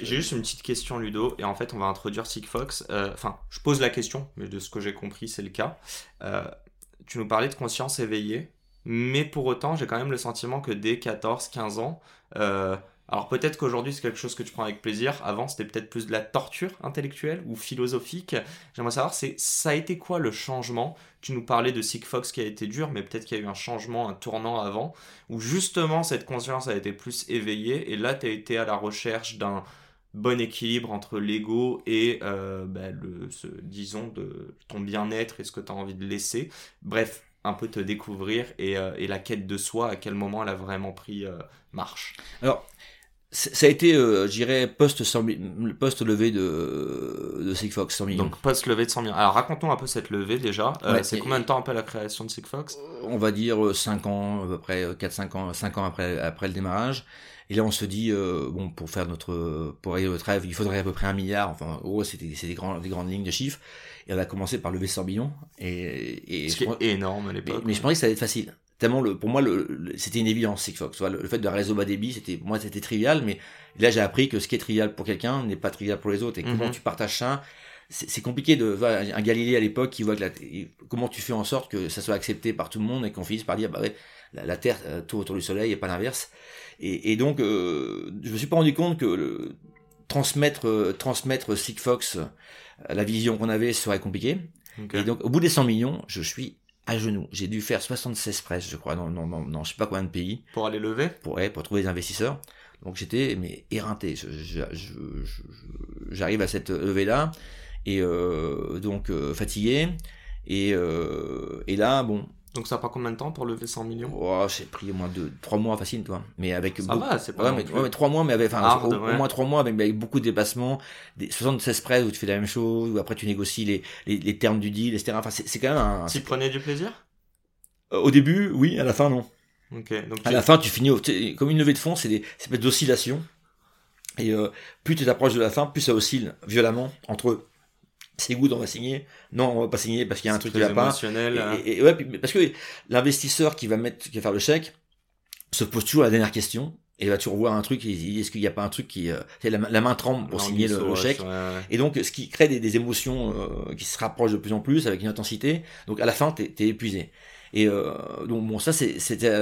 J'ai juste une petite question, Ludo, et en fait, on va introduire Sigfox. Euh, enfin, je pose la question, mais de ce que j'ai compris, c'est le cas. Euh, tu nous parlais de conscience éveillée, mais pour autant, j'ai quand même le sentiment que dès 14-15 ans, euh, alors peut-être qu'aujourd'hui c'est quelque chose que tu prends avec plaisir, avant c'était peut-être plus de la torture intellectuelle ou philosophique. J'aimerais savoir, ça a été quoi le changement? Tu nous parlais de Sigfox qui a été dur, mais peut-être qu'il y a eu un changement, un tournant avant, où justement cette conscience a été plus éveillée, et là tu as été à la recherche d'un bon équilibre entre l'ego et euh, bah, le, disons de ton bien-être et ce que tu as envie de laisser. Bref, un peu te découvrir et, euh, et, la quête de soi, à quel moment elle a vraiment pris euh, marche. Alors, ça a été, je dirais, post-levée de, de Sigfox 100 millions. Donc, post-levée de 100 millions. Alors, racontons un peu cette levée déjà. c'est combien de temps après la création de Sigfox On va dire 5 ans, à peu près 4-5 ans, 5 ans après, après le démarrage. Et là, on se dit, euh, bon, pour faire notre, pour aller notre rêve, il faudrait à peu près un milliard. Enfin, en gros, c'était des, des, grands, des grandes lignes de chiffres. Et on a commencé par lever 100 millions. Et, et Ce qui est énorme à l'époque. Mais, je pensais que ça allait être facile. Tellement le, pour moi, le, c'était une évidence, Sigfox. Le, le fait de réseau bas débit, c'était, moi, c'était trivial, mais là, j'ai appris que ce qui est trivial pour quelqu'un n'est pas trivial pour les autres. Et comment mhm. tu partages ça, c'est compliqué de un Galilée à l'époque qui voit que la, comment tu fais en sorte que ça soit accepté par tout le monde et qu'on finisse par dire bah ouais la, Terre euh, tourne autour du Soleil et pas l'inverse et, donc, euh, je me suis pas rendu compte que le, transmettre, euh, transmettre Sigfox, euh, la vision qu'on avait, serait compliqué. Et donc, au bout des 100 millions, je suis à genoux. J'ai dû faire 76 presses, je crois, dans, dans, dans, je sais pas combien de pays. Pour aller lever? Pour, pour trouver des investisseurs. Donc j'étais mais éreinté. J'arrive à cette levée-là et euh, donc euh, fatigué. Et, euh, et là, bon, donc ça prend combien de temps pour lever 100 millions? Oh, J'ai pris au moins deux, 3 mois facile, toi. Mais avec ça va, c'est pas. Ouais, mais, 3 mois, mais avec, enfin, au, moins 3 mois avec, avec, beaucoup de déplacements, des 76 prêts où tu fais la même chose, où après tu négocies les, les, les termes du deal, etc. Enfin, c'est quand même un. Tu prenais du plaisir? Euh, Au début, oui, à la fin, non. Ok. Donc à la fin, tu finis comme une levée de fonds, c'est des espèces d'oscillations. Et euh, plus tu t'approches de la fin, plus ça oscille violemment entre c'est good, on va signer. Non, on va pas signer parce qu'il y a un truc qui va pas. Hein. Et, ouais, parce que l'investisseur qui va mettre, qui va faire le chèque, se pose toujours la dernière question. Et là, tu revois un truc, est-ce qu'il n'y a pas un truc qui, euh, la, la, main tremble pour signer le, chèque. Et donc, ce qui crée des, émotions euh, qui se rapprochent de plus en plus avec une intensité. Donc, à la fin, t'es es épuisé. Et euh, donc, bon, ça, c'était,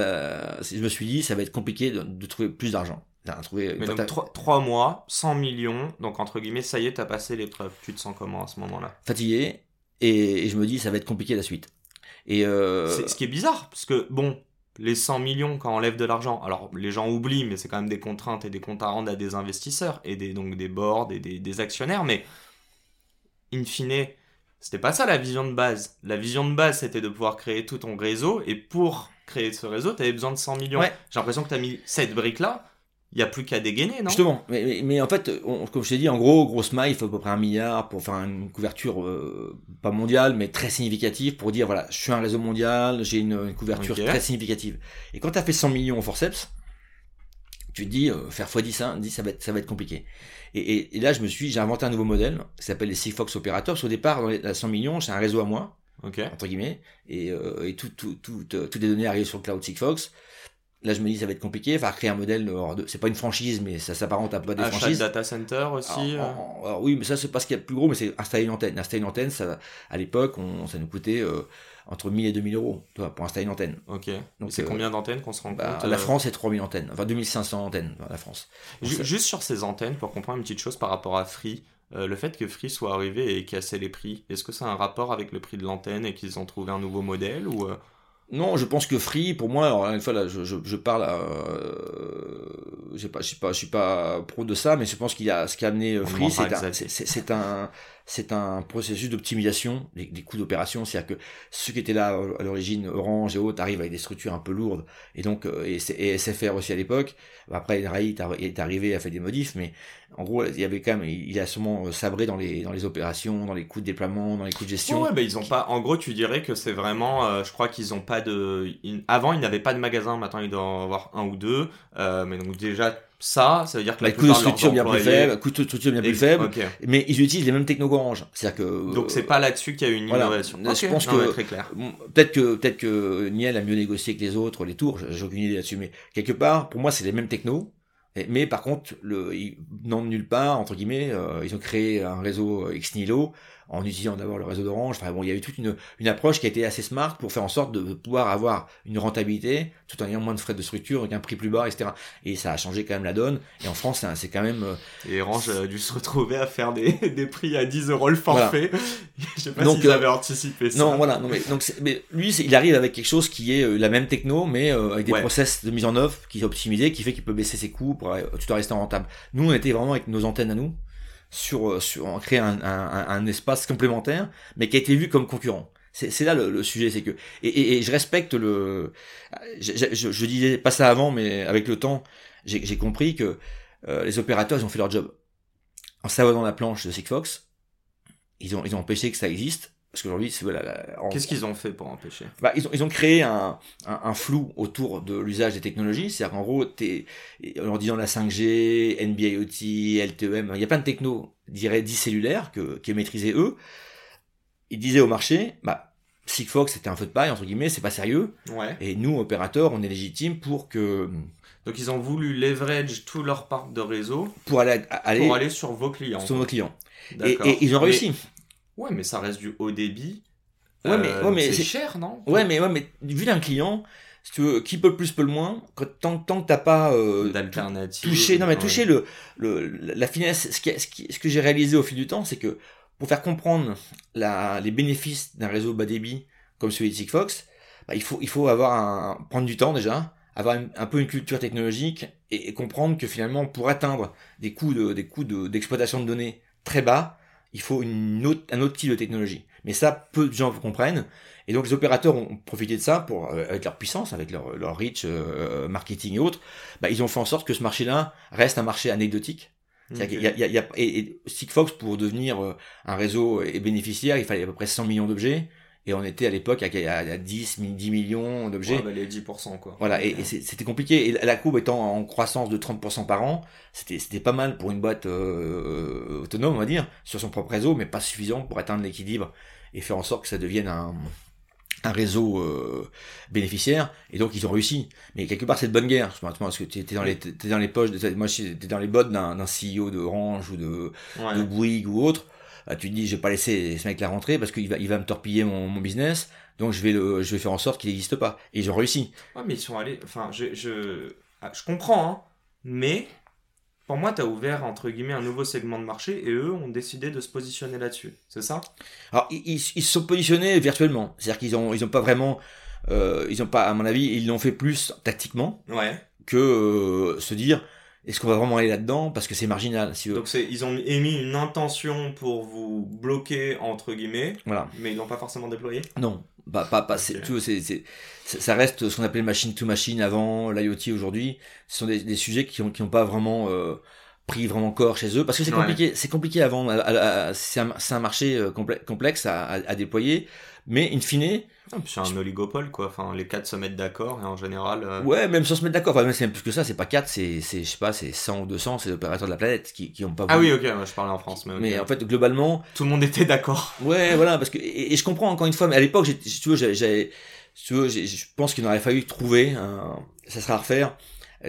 je me suis dit, ça va être compliqué de trouver plus d'argent. Trouvé... Mais donc 3, mois, 100 millions, donc entre guillemets, ça y est, t'as passé l'épreuve. Tu te sens comment à ce moment-là? Fatigué, et, je me dis, ça va être compliqué la suite. Et euh... C'est ce qui est bizarre, parce que bon, les 100 millions quand on lève de l'argent, alors les gens oublient, mais c'est quand même des contraintes et des comptes à rendre à des investisseurs, et des, donc des boards et des, des actionnaires, mais in fine, c'était pas ça la vision de base. La vision de base, c'était de pouvoir créer tout ton réseau, et pour créer ce réseau, tu avais besoin de 100 millions. J'ai l'impression que tu as mis cette brique-là, il n'y a plus qu'à dégainer, non? Justement, mais, mais, en fait, comme je t'ai dit, en gros, grosse maille, il faut à peu près un milliard pour faire une couverture euh, pas mondiale, mais très significative pour dire voilà, je suis un réseau mondial, j'ai une, couverture très significative. Et quand tu as fait 100 millions au forceps, tu te dis euh, faire x10, hein, ça va être ça va être compliqué. Et, et, là, je me suis, j'ai inventé un nouveau modèle qui s'appelle les Sigfox Operators. Parce au départ, dans les 100 millions, c'est un réseau à moi, entre guillemets, et, euh, et tout, tout, tout, toutes les données arrivent sur le cloud Sigfox. Là, je me dis, ça va être compliqué. Enfin, créer un modèle, de... c'est pas une franchise, mais ça s'apparente à pas des franchises. data center aussi. Euh. Alors, oui, mais ça, c'est pas ce qu'il y a de plus gros, mais c'est installer une antenne. Installer une antenne, ça, à l'époque, on, ça nous coûtait euh, entre 1000 et 2000 euros, toi, pour installer une antenne. Ok. Donc, c'est euh, combien d'antennes qu'on se rend bah, compte La France, c'est 3000 antennes. Enfin, 2500 antennes, la France. juste sur ces antennes, pour comprendre une petite chose par rapport à Free, le fait que Free soit arrivé et cassé les prix, est-ce que ça a un rapport avec le prix de l'antenne et qu'ils ont trouvé un nouveau modèle ou non, je pense que Free, pour moi, alors une fois là, je, je, je parle, euh, je pas, je suis pas, je suis pas pro de ça, mais je pense qu'il y a ce qui a amené euh, Free, c'est un, c'est un, c'est un processus d'optimisation des, coûts d'opération. C'est-à-dire que ceux qui étaient là à l'origine, Orange et autres, arrivent avec des structures un peu lourdes. Et donc, euh, et, SFR aussi à l'époque. Après, Rai est arrivé, a fait des modifs, mais en gros, il y avait quand même, il a sûrement euh, sabré dans les, dans les opérations, dans les coûts de déploiement, dans les coûts de gestion. ouais, mais ils ont pas, en gros, tu dirais que c'est vraiment, euh, je crois qu'ils ont pas de, avant, ils n'avaient pas de magasin, maintenant, ils doivent en avoir un ou deux. mais donc, déjà, ça, ça veut dire que la coût de structure bien plus faible, coût de structure bien plus faible, mais ils utilisent les mêmes techno orange. C'est-à-dire que donc c'est pas là-dessus qu'il y a eu une innovation. Je pense que peut-être que peut-être que Niel a mieux négocié que les autres les tours. J'ai aucune idée là-dessus, mais quelque part, pour moi, c'est les mêmes technos. Mais par contre, le, ils n'ont nulle part, entre guillemets, euh, ils ont créé un réseau ex nihilo en utilisant d'abord le réseau d'Orange. Enfin bon, il y avait toute une, une approche qui a été assez smart pour faire en sorte de pouvoir avoir une rentabilité tout en ayant moins de frais de structure, avec un prix plus bas, etc. Et ça a changé quand même la donne. Et en France, c'est quand même... Euh, et Orange a dû se retrouver à faire des, des prix à 10 euros le forfait. Je sais pas s'ils euh, avaient anticipé ça. Non, voilà. Non, mais, donc, mais lui, il arrive avec quelque chose qui est euh, la même techno, mais avec des process de mise en œuvre qui est optimisé, qui fait qu'il peut baisser ses coûts pour tout en restant rentable. Nous, on était vraiment avec nos antennes à nous sur, euh, sur en créer un, un, un, espace complémentaire, mais qui a été vu comme concurrent. C'est là le, sujet, c'est que et, et, je respecte le. Je, je, je, disais pas ça avant, mais avec le temps, j'ai compris que euh, les opérateurs ils ont fait leur job en savonnant la planche de Sigfox. Ils ont ils ont empêché que ça existe parce qu'aujourd'hui, voilà. Qu'est-ce qu'ils ont fait pour empêcher? Bah, ils, ont, ils ont créé un, un, un flou autour de l'usage des technologies. C'est-à-dire qu'en gros, es, en disant la 5G, NB-IoT, LTEM, il y a plein de technos, dirais, dits cellulaires que, qui maîtrisaient eux. Ils disaient au marché, bah, Sigfox, c'était un feu de paille, entre guillemets, c'est pas sérieux. Ouais. Et nous, opérateurs, on est légitime pour que... Donc ils ont voulu leverage tout leur parc de réseau pour aller, aller, pour aller sur vos clients. Sur nos clients. Et, et, ils ont réussi. Ouais, mais ça reste du haut débit. Ouais, mais, euh, ouais, mais c'est cher, non? Ouais, mais, ouais, mais vu d'un client, si tu veux, qui peut le plus, peut le moins, quand, tant, tant que t'as pas euh, d'alternative. Touché, non, mais toucher le, le, la finesse. Ce, qui, ce, qui, ce que j'ai réalisé au fil du temps, c'est que pour faire comprendre la, les bénéfices d'un réseau bas débit comme celui de Sigfox, bah, il faut, il faut avoir un, prendre du temps déjà, avoir un peu une culture technologique et, et, comprendre que finalement, pour atteindre des coûts de, des coûts d'exploitation de, données très bas, il faut une autre, un autre type de technologie. Mais ça, peu de gens comprennent. Et donc les opérateurs ont profité de ça pour, euh, avec leur puissance, avec leur, leur reach, euh, marketing et autres. Bah, ils ont fait en sorte que ce marché-là reste un marché anecdotique. Okay. Y a, y a, y a, et, et pour devenir euh, un réseau et bénéficiaire, il fallait à peu près 100 millions d'objets. Et on était à l'époque à, à, 10, 10 millions d'objets. Ouais, bah les 10%, quoi. Voilà, et, c'était compliqué. Et la courbe étant en croissance de 30% par an, c'était pas mal pour une boîte euh, autonome, on va dire, sur son propre réseau, mais pas suffisant pour atteindre l'équilibre et faire en sorte que ça devienne un, un réseau euh, bénéficiaire et donc ils ont réussi mais quelque part c'est de bonne guerre parce que tu dans les étais dans les poches de, moi j'étais dans les bottes d'un CEO de Orange ou de de Bouygues ou autre tu te dis, je vais pas laisser ce mec-là rentrer parce qu'il va, il va me torpiller mon, mon business, donc je vais, le, je vais faire en sorte qu'il n'existe pas. Et ils ont réussi. Ouais, mais ils sont allés. Enfin, je, je, ah, je comprends, hein, mais pour moi, tu as ouvert, entre guillemets, un nouveau segment de marché et eux ont décidé de se positionner là-dessus. C'est ça? Alors, ils, ils, se sont positionnés virtuellement. C'est-à-dire qu'ils n'ont ils ont pas vraiment. Euh, ils ont pas, à mon avis, ils l'ont fait plus tactiquement ouais. que euh, se dire est-ce qu'on va vraiment aller là-dedans? Parce que c'est marginal. Si Donc ils ont émis une intention pour vous bloquer, entre guillemets, voilà. mais ils l'ont pas forcément déployé? Non, bah, pas, pas, okay. ça reste ce qu'on appelait machine to machine avant, l'IoT aujourd'hui. Ce sont des, des sujets qui n'ont qui ont pas vraiment euh, pris vraiment corps chez eux, parce que c'est compliqué, ouais. c'est compliqué à vendre. C'est un, un, marché euh, complexe à, à, à déployer, mais in fine, c'est un oligopole, quoi. Enfin, les quatre se mettent d'accord, et en général. Euh... Ouais, même sans se mettre d'accord. Enfin, même c'est plus que ça, c'est pas quatre, c'est, c'est, je sais pas, c'est 100 ou 200, c'est les opérateurs de la planète qui, qui ont pas Ah oui, ok, je parlais en France. Mais, okay. mais en fait, globalement. Tout le monde était d'accord. Ouais, voilà, parce que, et, et, je comprends encore une fois, mais à l'époque, vois, tu vois, je pense qu'il aurait fallu trouver un, ça sera à refaire,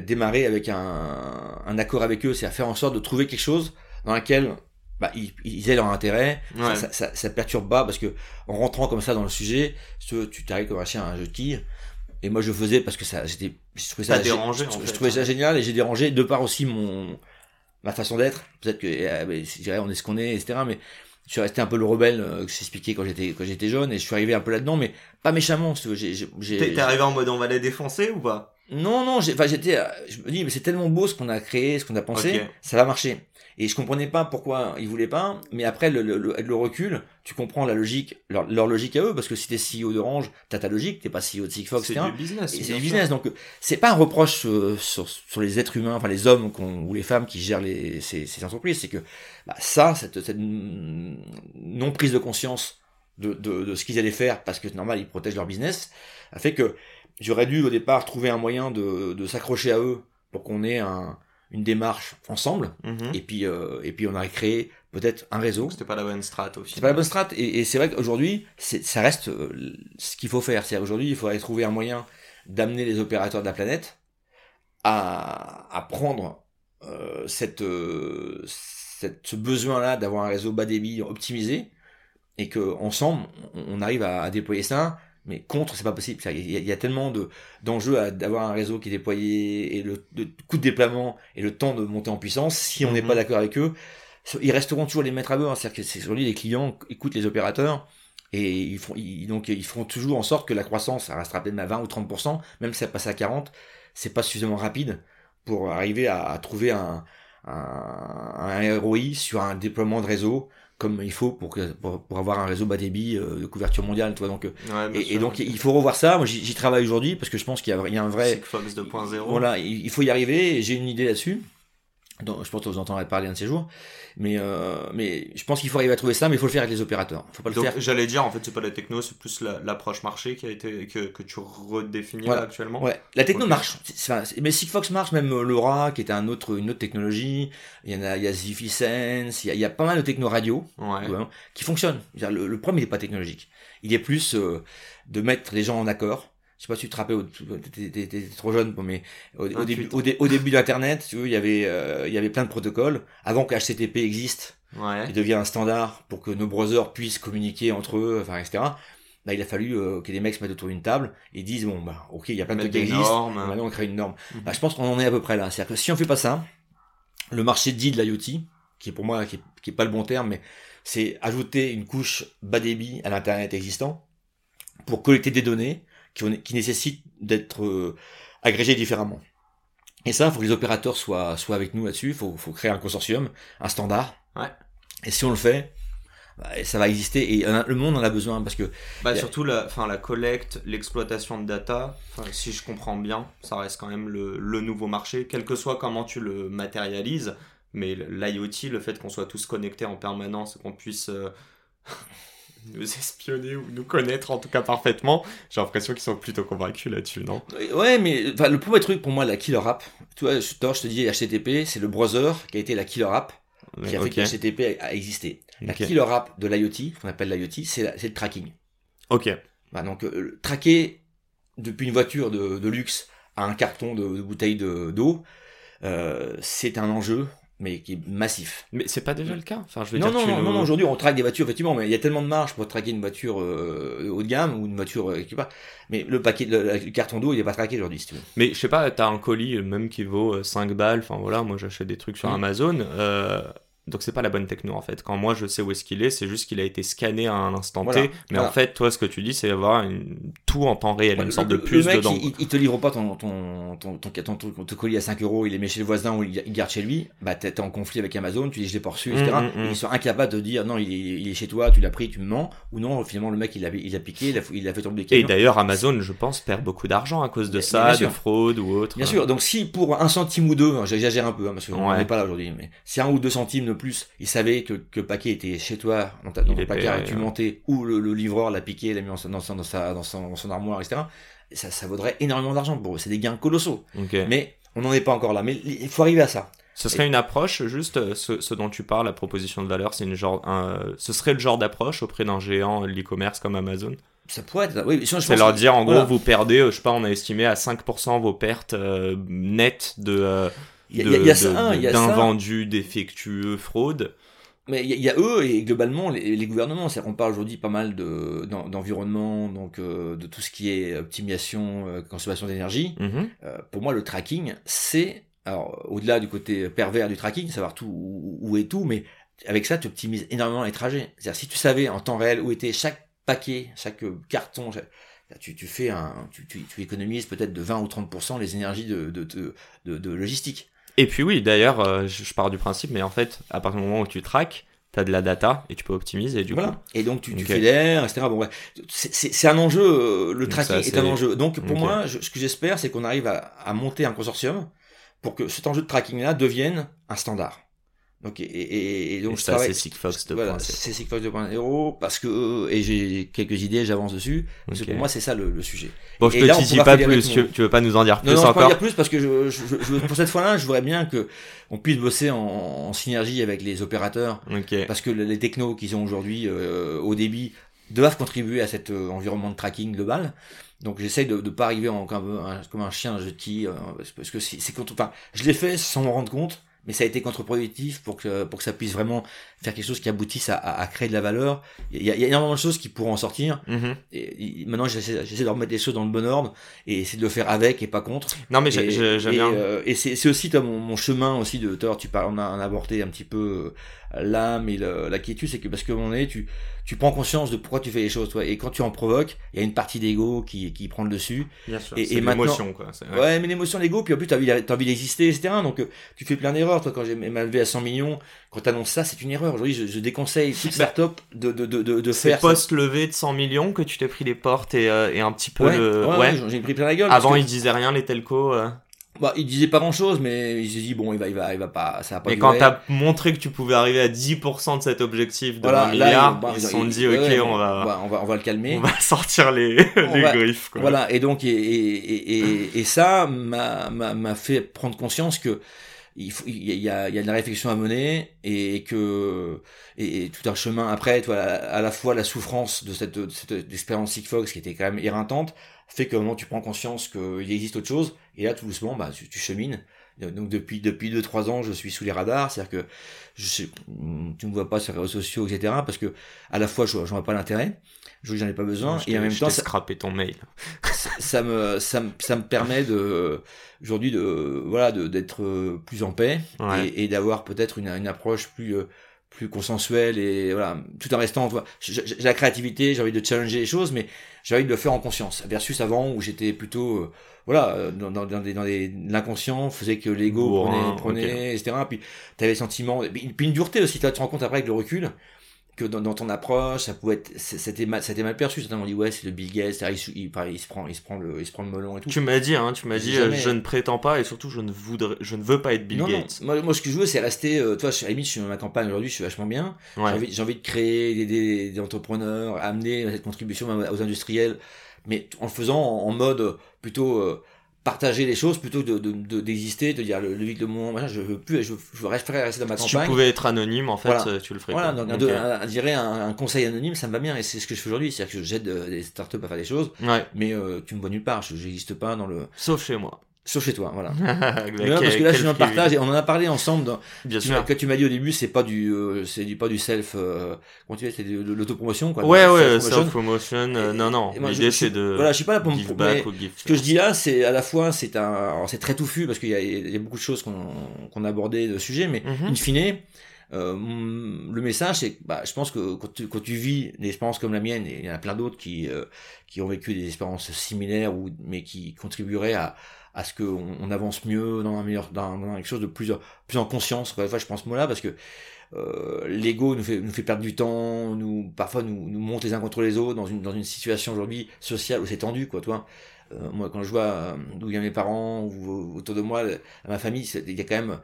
démarrer avec un, un accord avec eux, c'est à faire en sorte de trouver quelque chose dans laquelle bah, ils, ils aient leur intérêt, ouais. ça, ça, ça, perturbe pas parce que en rentrant comme ça dans le sujet, tu t'arrives comme un chien à un jeu de quilles. Et moi je faisais parce que ça, j'étais, je trouvais ça, dérangé, je, trouvais hein. ça génial et j'ai dérangé de par aussi mon ma façon d'être. Peut-être que euh, je dirais on est ce qu'on est, etc. Mais je suis resté un peu le rebelle euh, que j'expliquais quand j'étais quand j'étais jeune et je suis arrivé un peu là-dedans, mais pas méchamment. T'es arrivé en mode on va les défoncer ou pas? Non, non, j'étais, euh, je me dis, mais c'est tellement beau ce qu'on a créé, ce qu'on a pensé, ça va marcher. Et je comprenais pas pourquoi ils voulaient pas, mais après le, le, le- avec le recul, tu comprends la logique, leur, leur logique à eux, parce que si t'es CEO d'Orange, t'as ta logique, t'es pas CEO de Sigfox, C'est du business. C'est du business, donc c'est pas un reproche euh, sur, sur les êtres humains, enfin les hommes ou les femmes qui gèrent les, ces, ces entreprises, c'est que bah, ça, cette, cette non prise de conscience de, de, de ce qu'ils allaient faire, parce que c'est normal, ils protègent leur business, a fait que j'aurais dû au départ trouver un moyen de, de s'accrocher à eux pour qu'on ait un, une démarche ensemble, Mhm. et puis euh, et puis on aurait créé peut-être un réseau. C'était pas la bonne strat au C'est pas la bonne strat et, et c'est vrai qu'aujourd'hui ça reste euh, ce qu'il faut faire. C'est aujourd'hui il faudrait trouver un moyen d'amener les opérateurs de la planète à, à prendre euh, cette, cette ce besoin là d'avoir un réseau bas débit optimisé et que ensemble on, on arrive à, à déployer ça. Mais contre, c'est pas possible. Il y, a, il y a tellement de d'enjeux à d'avoir un réseau qui est déployé et le, le coût de déploiement et le temps de monter en puissance. Si on n'est Mhm. pas d'accord avec eux, ils resteront toujours les maîtres à bord. C'est-à-dire que c'est aujourd'hui les clients écoutent les opérateurs et ils font, ils, donc ils feront toujours en sorte que la croissance ça restera peut-être à 20 ou 30%, même si ça passe à 40, c'est pas suffisamment rapide pour arriver à, à trouver un, un, un ROI sur un déploiement de réseau comme il faut pour, pour, pour avoir un réseau bas débit euh, de couverture mondiale. Donc, euh, Ouais, et, donc il faut revoir ça. Moi j'y travaille aujourd'hui parce que je pense qu'il y, a- il y a un vrai Sigfox 2.0. voilà, il il faut y arriver, j'ai une idée là-dessus. Donc, je pense que vous entendrez parler un de ces jours. Mais, euh, mais je pense qu'il faut arriver à trouver ça, mais il faut le faire avec les opérateurs. faut pas le Donc faire. j'allais dire en fait c'est pas la techno, c'est plus la- l'approche marché qui a été que, que tu redéfinis Voilà. là, actuellement. Ouais, la techno marche. C'est- c'est- enfin, c'est- mais Sigfox marche, même Laura, qui était un autre, une autre technologie. Il y en a, il y a Ziffy Sense, il y a, il y a pas mal de techno radio Ouais. ouais, qui fonctionnent. Le, le problème, il est pas technologique. Il est plus euh, de mettre les gens en accord. Je sais pas si tu te rappelles, t'étais trop jeune, mais au, au 28. début, au, dé- au début d'Internet, tu vois, il y avait, euh, il y avait plein de protocoles. Avant que HTTP existe, Ouais. il devient un standard pour que nos browsers puissent communiquer entre eux, enfin, etc. Bah, il a fallu euh, que les mecs se mettent autour d'une table et disent bon bah ok il y a plein de trucs qui des existent, maintenant on crée une norme. Mhm. Bah, je pense qu'on en est à peu près là. C'est-à-dire que si on fait pas ça, le marché dit de l'IoT, qui est pour moi qui est, qui est pas le bon terme, mais c'est ajouter une couche bas débit à l'internet existant pour collecter des données qui, qui nécessitent d'être euh, agrégées différemment. Et ça, il faut que les opérateurs soient, soient avec nous là-dessus. Il faut, faut créer un consortium, un standard. Ouais. Et si on le fait, bah, ça va exister. Et le monde en a besoin parce que Bah, a- surtout la, enfin, la collecte, l'exploitation de data, si je comprends bien, ça reste quand même le, le nouveau marché, quel que soit comment tu le matérialises. Mais l'IoT, le fait qu'on soit tous connectés en permanence, qu'on puisse euh, nous espionner ou nous connaître en tout cas parfaitement, j'ai l'impression qu'ils sont plutôt convaincus là-dessus, non? Ouais, mais le premier truc pour moi, la killer app, tu vois, je, te dis HTTP, c'est le browser qui a été la killer app qui a fait que HTTP a, a existé. La killer app de l'IoT, qu'on appelle l'IoT, c'est le tracking. Ok. Bah, donc, euh, traquer depuis une voiture de, de luxe à un carton de, de bouteille de- d'eau, euh, c'est un enjeu, mais qui est massif. Mais c'est pas déjà le cas Enfin, je veux Non, dire, non, non, le- non, aujourd'hui on traque des voitures, effectivement, mais il y a tellement de marge pour traquer une voiture euh, haut de gamme ou une voiture euh, qui pas. Mais le paquet, le, le carton d'eau, il est pas traqué aujourd'hui, si tu veux. Mais je sais pas, t'as un colis euh, même qui vaut euh, 5 balles, enfin voilà, moi j'achète des trucs sur Mm. Amazon, euh, donc c'est pas la bonne techno en fait. Quand moi je sais où est-ce qu'il est, c'est juste qu'il a été scanné à un instant Voilà, T, mais voilà. en fait, toi ce que tu dis, c'est avoir une... tout en temps réel, Ouais, une le- sorte de le mec, dedans. Il, te livre pas ton, ton, ton, ton, ton, ton- ton colis à 5 euros, il les met chez le voisin ou il il garde chez lui, bah t'es en conflit avec Amazon, tu dis je l'ai pas reçu, etc. Mm, mm, mm. Et ils sont incapables de dire non, il est, il est chez toi, tu l'as pris, tu me mens, ou non, finalement le mec il a, il a piqué, il a, il a fait tomber des Et camions. d'ailleurs, Amazon, je pense, perd beaucoup d'argent à cause de Mais- ça, mais de fraude ou autre. Bien sûr, donc si pour un centime ou deux, j'exagère un peu, hein, parce qu'on Ouais. n'est pas là aujourd'hui, mais si un ou deux centimes de plus, il savait que, que le paquet était chez toi, dans, ta, dans ton placard, et tu ouais. mentais, ou le, le livreur l'a piqué, l'a mis dans, son- dans, sa, dans, son, dans son armoire, etc., ça, ça vaudrait énormément d'argent pour eux. C'est des gains colossaux. Mais on n'en est pas encore là. Mais il faut arriver à ça. Ce serait une approche, juste euh, ce, ce dont tu parles, la proposition de valeur, c'est une genre, un- ce serait le genre d'approche auprès d'un géant de l'e-commerce comme Amazon? Ça pourrait être. Oui, je pense C'est leur dire, en voilà. gros, vous perdez, euh, je sais pas, on a estimé à 5% vos pertes euh, nettes de, euh, Il y a, ça, il y a ça. d'invendus, défectueux, fraude. Mais il y, y a eux et globalement les, les gouvernements. C'est qu'on parle aujourd'hui pas mal de d'en- d'environnement, donc euh, de tout ce qui est optimisation, euh, consommation d'énergie. Mhm. Euh, pour moi, le tracking, c'est alors au-delà du côté pervers du tracking, savoir tout où, où est tout, mais avec ça, tu optimises énormément les trajets. C'est-à-dire si tu savais en temps réel où était chaque paquet, chaque carton, chaque- tu, tu fais un, tu, tu, tu économises peut-être de 20 ou 30% les énergies de, de, de, de logistique. Et puis oui, d'ailleurs, euh, je, pars du principe, mais en fait, à partir du moment où tu traques, tu as de la data et tu peux optimiser du Voilà. coup. Et donc tu, tu Ok. fédères, etc. Bon, ouais. C'est- un enjeu, euh, le tracking est un enjeu. Donc pour moi, je- ce que j'espère, c'est qu'on arrive à, à monter un consortium pour que cet enjeu de tracking-là devienne un standard. Donc, et, et, et donc Et je ça, c'est Sigfox 2.0. Voilà, c'est Sigfox 2.0 parce que euh, et j'ai quelques idées, j'avance dessus. Parce que pour moi, c'est ça le, le sujet. Bon, je te là, pourra pas plus, tu, tu veux pas nous en dire plus Non, non, je peux encore pas dire plus parce que je, je, je- pour cette fois-là, je voudrais bien que on puisse bosser en, en synergie avec les opérateurs Ok. parce que les technos qu'ils ont aujourd'hui euh, au débit doivent contribuer à cet euh, environnement de tracking global. Donc j'essaye de ne pas arriver en, comme, un, comme un chien jeté euh, parce que c'est c'est contre. Enfin, je l'ai fait sans m'en rendre compte, mais ça a été contre-productif pour que pour que ça puisse vraiment faire quelque chose qui aboutisse à, à, à créer de la valeur. Il y, a, il y a énormément de choses qui pourront en sortir. Mhm. Et, et maintenant j'essaie de remettre les choses dans le bon ordre et essayer de le faire avec et pas contre. Non, mais j'aime bien. euh, et c'est aussi toi, mon, mon chemin aussi de. l'heure, tu parles, on a, on a abordé un petit peu euh, l'âme et le- la quiétude, c'est que parce que mon est, tu tu prends conscience de pourquoi tu fais les choses, toi. Et quand tu en provoques, il y a une partie d'ego qui qui prend le dessus. Bien sûr. et- c'est et l'émotion, quoi. Ouais, mais l'émotion, l'ego, puis en plus t'as envie, t'as envie d'exister, etc. Donc euh, tu fais plein d'erreurs. Toi, quand j'ai m'a levé à 100 millions, quand t'annonces ça, c'est une erreur. Aujourd'hui, je, je déconseille toute Bah, start-up de de de de, de C'est faire. ça. post-levé de 100 millions que tu t'es pris les portes et, euh, et un petit peu Ouais, le. ouais, j'ai pris plein la gueule. Avant, que- ils disaient rien, les telcos. euh. bah, il disait pas grand chose, mais il s'est dit bon, il va, il va, il va pas, ça va pas. Mais quand t'as montré que tu pouvais arriver à 10% de cet objectif de Voilà, 20 là, milliards, bah, ils se sont dit, ok, ouais, on va, on va, on va le calmer. on va sortir les, les va- griffes, quoi. Voilà, et donc, et, et, et, ça m'a, m'a fait prendre conscience que il, il, y a, il y a réflexion à mener et que et, tout un chemin après, toi, à, la fois la souffrance de cette, de cette expérience Sigfox qui était quand même éreintante, fait un moment tu prends conscience qu'il existe autre chose, et là tout doucement, bah, tu, tu chemines. Donc depuis depuis deux trois ans, je suis sous les radars, c'est-à-dire que je sais, tu me vois pas sur les réseaux sociaux, etc. Parce que à la fois, je j'en vois pas l'intérêt, je j'en ai pas besoin, Je et en même je temps, ça, ton mail. ça me ça me ça me permet de aujourd'hui de voilà d'être euh, plus en paix Ouais. et, et d'avoir peut-être une une approche plus euh, plus consensuelle et voilà tout en restant j'ai la créativité j'ai envie de challenger les choses mais j'ai envie de le faire en conscience. Versus avant où j'étais plutôt euh, voilà euh, dans, dans, dans des dans des l'inconscient faisait que l'ego Bourrin, prenait prenait etc puis t'avais le sentiment puis une dureté aussi tu te rends compte après avec le recul que dans, dans ton approche, ça pouvait être, c'était mal, c'était mal perçu. Certains m'ont dit ouais, c'est le Bill Gates, il, se- il, pareil, il se prend, il se prend le, il se prend le melon et tout. Tu m'as dit, hein, tu m'as dit, Jamais. euh, je ne prétends pas et surtout, je ne voudrais, je ne veux pas être Bill non, non. Gates. Moi, moi, ce que je veux, c'est rester. Euh, toi, à la limite, je suis dans ma campagne aujourd'hui, je suis vachement bien. J'ai Ouais. envie, j'ai envie de créer, des entrepreneurs, amener cette contribution aux industriels, mais en le faisant en, en mode plutôt euh, partager les choses plutôt que de, de, de- d'exister, de dire le, le vide le monde, machin, je veux plus, je, je veux rester, dans ma Si tu campagne. pouvais être anonyme, en fait, Voilà. euh, tu le ferais. Voilà, quoi. donc un, un- un- conseil anonyme, ça me va bien, et c'est ce que je fais aujourd'hui, c'est-à-dire que j'aide euh, des startups à faire des choses, Ouais. mais euh, tu me vois nulle part, je n'existe pas dans le... Sauf chez moi. Sauf chez toi, voilà. Non, parce que là, je suis dans le partage, et on en a parlé ensemble dans, Bien Tu sûr. Quand tu m'as dit au début, c'est pas du, euh, c'est du pas du self, euh, comment tu dis, c'est de, de l'autopromotion, quoi. Ouais, ouais, self-promotion. self-promotion. euh, non, non. L'idée, c'est de. Voilà, je suis pas là pour me back ou give Ce que je dis là, c'est à la fois, c'est un, c'est très touffu parce qu'il y y a beaucoup de choses qu'on, qu'on a abordées de sujet, mais Mhm. in fine, euh, le message, c'est bah, je pense que quand tu, quand tu vis des expériences comme la mienne, et il y en a plein d'autres qui, euh, qui ont vécu des expériences similaires ou, mais qui contribueraient à, à ce qu'on on avance mieux dans un meilleur, dans, quelque chose de plus, plus en conscience. Fois, je pense ce mot-là parce que euh, l'ego nous fait, nous fait perdre du temps, nous parfois nous, nous monte les uns contre les autres dans une, dans une situation aujourd'hui sociale où c'est tendu, quoi, toi. Euh, moi, quand je vois euh, d'où viennent mes parents ou autour de moi, ma famille, il y a quand même,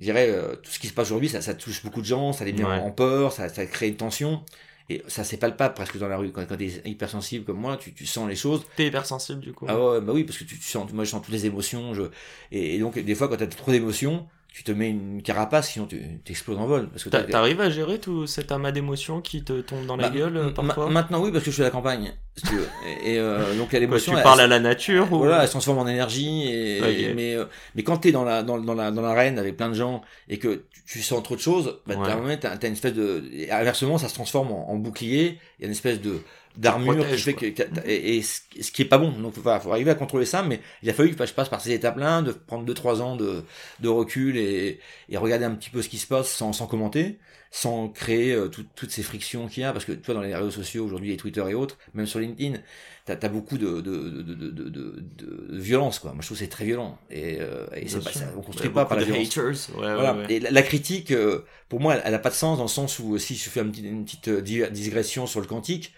je dirais, euh, tout ce qui se passe aujourd'hui, ça, ça touche beaucoup de gens, ça les met en- Ouais. en peur, ça, ça crée une tension. Et ça, c'est palpable presque dans la rue. Quand, quand t'es hypersensible comme moi, tu, tu sens les choses. T'es hypersensible, du coup. Ah ouais, bah oui, parce que tu, tu sens, moi je sens toutes les émotions. Je, et, et donc, des fois, quand t'as trop d'émotions, tu te mets une carapace, sinon tu exploses en vol. Parce que T'arrives à gérer tout cet amas d'émotions qui te tombe dans la Bah, gueule, euh, parfois? Maintenant, oui, parce que je suis à la campagne. Si tu veux. et, et, euh, donc, l'émotion. Tu elle- parles à la nature ou... Voilà, elle se transforme en énergie. Et, Ok. et- mais, euh, mais quand t'es dans la dans, dans la dans l'arène avec plein de gens et que tu, tu sens trop de choses, bah, Ouais. t'as t'as une espèce de et inversement, ça se transforme en, en bouclier. Il y a une espèce de d'armure qui fait que, et, ce qui est pas bon. Donc, il faut arriver à contrôler ça, mais il a fallu que je passe par ces étapes-là, de prendre deux trois ans de, de recul et, et regarder un petit peu ce qui se passe sans, sans commenter sans créer euh, toutes ces frictions qu'il y a, parce que tu vois, dans les réseaux sociaux aujourd'hui, les Twitter et autres, même sur LinkedIn, t'as as beaucoup de, de, de, de, de, violence, quoi. Moi, je trouve que c'est très violent. Et, euh, et c'est pas, ça, on construit pas par la violence. Haters. Ouais, voilà. ouais, Et la, critique, euh, pour moi, elle, n'a a pas de sens dans le sens où, si je fais une petite, une petite digression sur le quantique,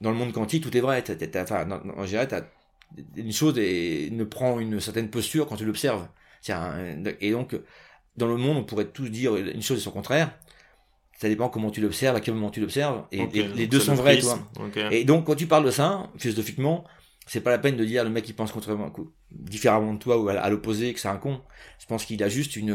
dans le monde quantique, tout est vrai. enfin, en général, t'as une chose et ne prend une certaine posture quand tu l'observes. Et donc, dans le monde, on pourrait tous dire une chose et son contraire ça dépend comment tu l'observes, à quel moment tu l'observes, et les, deux sont vrais, toi. Et donc, quand tu parles de ça, philosophiquement, c'est pas la peine de dire le mec qui pense contrairement, différemment de toi ou à, l'opposé que c'est un con. Je pense qu'il a juste une,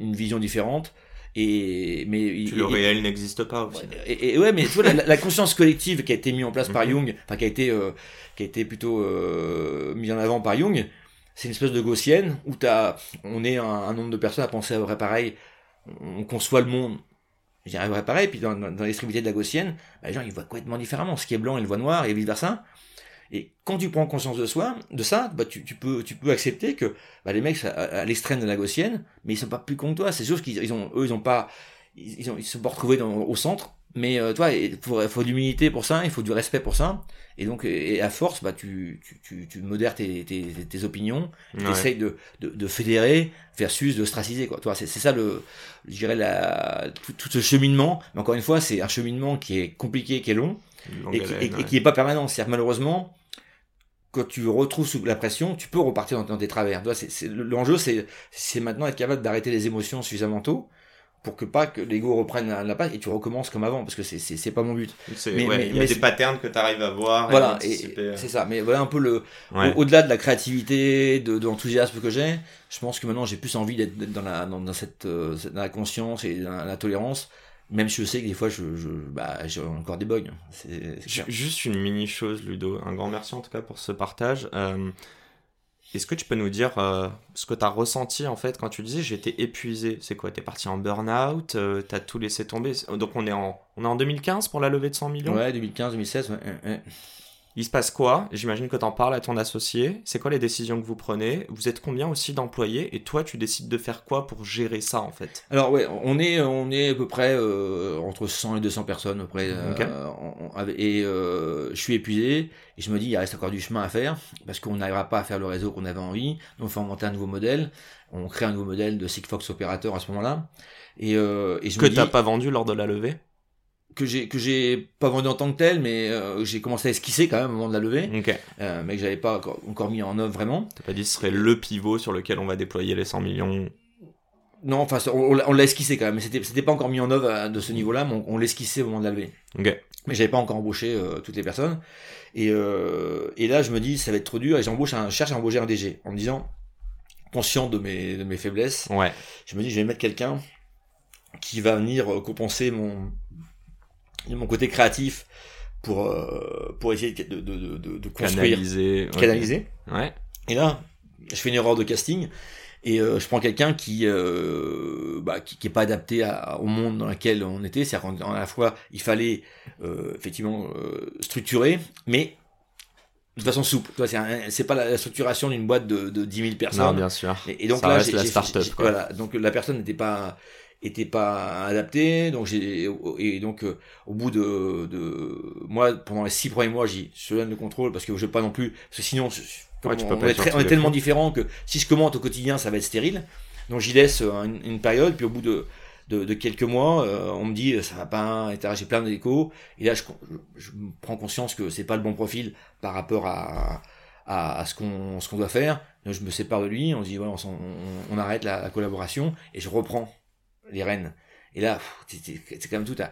une, vision différente. Et mais le réel n'existe pas. Aussi. Et, ouais, mais tu vois la, conscience collective qui a été mise en place par mhm. Jung, enfin qui a été euh, qui a été plutôt euh, mise en avant par Jung, c'est une espèce de gaussienne où as, on est un, un, nombre de personnes à penser à vrai pareil. On conçoit le monde J'y arriverai pareil, puis dans, dans, l'extrémité de la gaussienne, bah, les gens ils voient complètement différemment. Ce qui est blanc, ils le voient noir, et vice versa. Et quand tu prends conscience de soi, de ça, bah, tu, tu peux, tu peux accepter que bah, les mecs à, l'extrême de la gaussienne, mais ils sont pas plus cons que toi. C'est juste qu'ils ils ont, eux, ils ont pas, ils, ils se sont pas retrouvés dans, au centre. Mais euh, toi, il faut, faut de l'humilité pour ça, il faut du respect pour ça. Et donc, et à force, bah, tu, tu, tu, tu modères tes, tes, tes opinions, tu essayes de, de, de, fédérer versus de straciser. Quoi. Toi, c'est, c'est ça le, je dirais, la, tout, ce cheminement. Mais encore une fois, c'est un cheminement qui est compliqué, qui est long, et, qui, et, qui est pas permanent. C'est-à-dire malheureusement, quand tu retrouves sous la pression, tu peux repartir dans, dans tes travers. Toi, c'est, c'est, l'enjeu, c'est, c'est maintenant être capable d'arrêter les émotions suffisamment tôt pour que pas que l'ego reprenne la, place et tu recommences comme avant parce que c'est c'est pas mon but. Mais, ouais, il y a des patterns que tu arrives à voir voilà c'est ça mais voilà un peu le au-delà de la créativité de, de l'enthousiasme que j'ai je pense que maintenant j'ai plus envie d'être dans la dans, cette euh, dans la conscience et dans la tolérance même si je sais que des fois je, je bah j'ai encore des bugs juste une mini chose Ludo. Un grand merci en tout cas pour ce partage. Euh, est-ce que tu peux nous dire euh, ce que tu as ressenti en fait quand tu disais j'étais épuisé? C'est quoi T'es parti en burn-out? Euh, T'as tout laissé tomber? Donc on est, en, on est en 2015 pour la levée de 100 millions? Ouais, 2015, 2016, ouais. ouais. Il se passe quoi? J'imagine que tu en parles à ton associé. C'est quoi les décisions que vous prenez? Vous êtes combien aussi d'employés? Et toi, tu décides de faire quoi pour gérer ça en fait? Alors ouais, on est on est à peu près euh, entre 100 et 200 personnes après. Euh, et euh, je suis épuisé et je me dis il reste encore du chemin à faire parce qu'on n'arrivera pas à faire le réseau qu'on avait envie. Donc il faut inventer un nouveau modèle. On crée un nouveau modèle de Sigfox opérateur à ce moment-là. Et, et je que t'as pas vendu lors de la levée? Que j'ai que j'ai pas vendu en tant que tel mais euh, j'ai commencé à esquisser quand même au moment de la levée. Euh, mais que j'avais pas encore, mis en œuvre vraiment. T'as pas dit ce serait le pivot sur lequel on va déployer les 100 millions non enfin on, l'a esquissé quand même mais c'était c'était pas encore mis en œuvre euh, de ce niveau là mais on, l'esquissait au moment de la levée. Mais j'avais pas encore embauché toutes les personnes. Et et là je me dis ça va être trop dur et j'embauche un cherche à embaucher un DG en me disant conscient de mes de mes faiblesses ouais. je me dis je vais mettre quelqu'un qui va venir compenser mon mon côté créatif pour euh, pour essayer de, de, de, de construire, canaliser, canaliser. Ouais. Et là, je fais une erreur de casting et euh, je prends quelqu'un qui, euh, bah, qui qui est pas adapté à, au monde dans lequel on était, c'est-à-dire qu'à la fois il fallait euh, effectivement structurer, mais de façon souple. C'est pas la, structuration d'une boîte de, de 10 000 personnes. Non, bien sûr. Et, donc là, j'ai, voilà, donc la personne n'était pas était pas adapté donc j'ai et donc euh, au bout de, de moi pendant les six premiers mois j'ai je donne le contrôle parce que je veux pas non plus parce que sinon on, est, tellement différents que si je commente au quotidien ça va être stérile. Donc j'y laisse euh, une, période puis au bout de de, de quelques mois, euh, on me dit ça va pas, J'ai plein d'échos, et là je, je, prends conscience que c'est pas le bon profil par rapport à, à, à ce qu'on ce qu'on doit faire. Donc je me sépare de lui, on dit voilà, on, on, arrête la, la, collaboration et je reprends les rênes. Et là, c'est quand même tout à,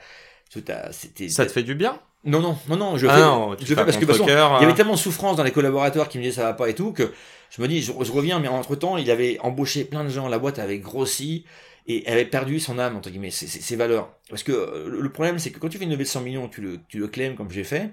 tout à, Ça te fait du bien? Non, non, non, non, je ah fais, je fais parce que il y avait hein. tellement de souffrance dans les collaborateurs qui me disaient ça va pas et tout que je me dis, je, reviens, mais entre temps, il avait embauché plein de gens, la boîte avait grossi et elle avait perdu son âme entre guillemets, ses, valeurs. Parce que euh, le problème, c'est que quand tu fais une levée de 100 millions, tu le, tu le claims comme j'ai fait,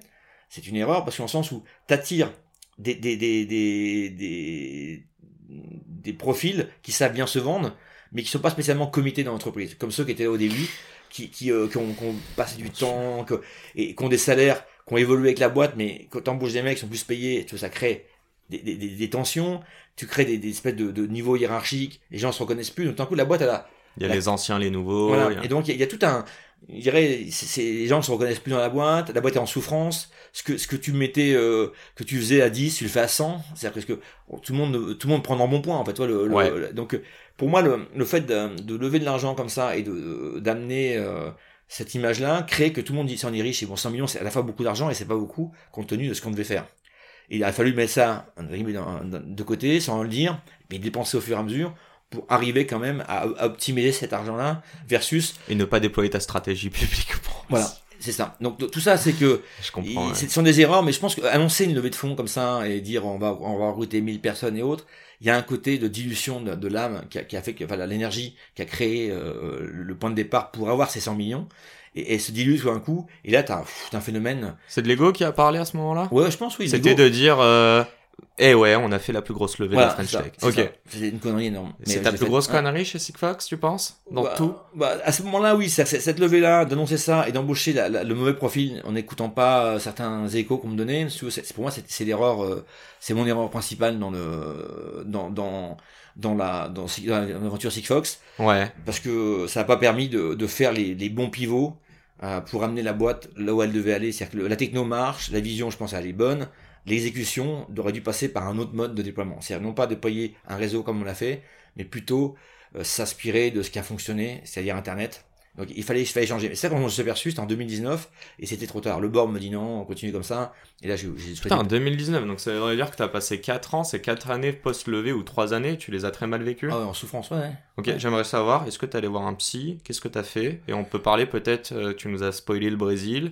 c'est une erreur parce qu'en sens où t'attires des, des, des, des, des, des profils qui savent bien se vendre mais qui sont pas spécialement comités dans l'entreprise, comme ceux qui étaient là au début, qui, qui, euh, qui, ont, qui ont, passé du temps, que, et qui ont des salaires qui ont évolué avec la boîte, mais quand t'embauches des mecs qui sont plus payés, tu vois, ça crée des, des, des, tensions, tu crées des, des espèces de, de niveaux hiérarchiques, les gens se reconnaissent plus, donc d'un coup la boîte elle a... Il y a les anciens, les nouveaux. Voilà. Et donc il y, a, tout un... Je dirais, c'est, les gens ne se reconnaissent plus dans la boîte, la boîte est en souffrance, ce que, ce que tu mettais, euh, que tu faisais à 10, tu le fais à 100, c'est-à-dire que tout le monde, tout le monde prend dans bon point, en fait, toi, le, le, donc, pour moi, le, le fait de, de lever de l'argent comme ça et de, d'amener, euh, cette image-là crée que tout le monde dit s'en est riche et bon 100 millions c'est à la fois beaucoup d'argent et c'est pas beaucoup compte tenu de ce qu'on devait faire. Il a fallu mettre ça de côté sans le dire, mais dépenser au fur et à mesure pour arriver quand même à, optimiser cet argent-là versus... Et ne pas déployer ta stratégie publiquement. Voilà, c'est ça. Donc tout ça, c'est que je comprends, ce sont des erreurs, mais je pense qu'annoncer une levée de fonds comme ça et dire on va on va recruter 1000 personnes et autres, il y a un côté de dilution de, l'âme qui a, qui a, fait que enfin, l'énergie qui a créé euh, le point de départ pour avoir ces 100 millions et, et se dilue tout un coup. Et là, t'as un phénomène. C'est de l'ego qui a parlé à ce moment-là? Ouais, je pense, oui. C'était de dire. Euh... Eh ouais, on a fait la plus grosse levée de French Tech. Ok. C'est une connerie énorme. C'est ta plus grosse connerie chez Sigfox, tu penses Dans bah, tout bah, À ce moment-là, oui. Cette levée-là, d'annoncer ça et d'embaucher le mauvais profil en n'écoutant pas euh, certains échos qu'on me donnait, pour moi, c'est l'erreur, euh, c'est mon erreur principale dans le, dans, dans, dans la, dans, l'aventure Sigfox. Ouais. Parce que ça n'a pas permis de, de faire les, les bons pivots euh, pour amener la boîte là où elle devait aller. C'est-à-dire que la techno marche, la vision, je pense, elle est bonne. L'exécution aurait dû passer par un autre mode de déploiement. C'est-à-dire non pas déployer un réseau comme on l'a fait, mais plutôt euh, s'inspirer de ce qui a fonctionné, c'est-à-dire Internet, donc il fallait, il fallait changer. Mais ça, quand on s'est aperçu, c'était en 2019, et c'était trop tard. Le board me dit non, on continue comme ça. Et là, j'ai. Putain, 2019, donc ça veut dire que tu as passé 4 ans, ces 4 années post-levée ou 3 années, tu les as très mal vécues Ah ouais, en souffrance, ouais. Ok, j'aimerais savoir, est-ce que tu allé voir un psy? Qu'est-ce que tu as fait? Et on peut parler peut-être, euh, tu nous as spoilé le Brésil,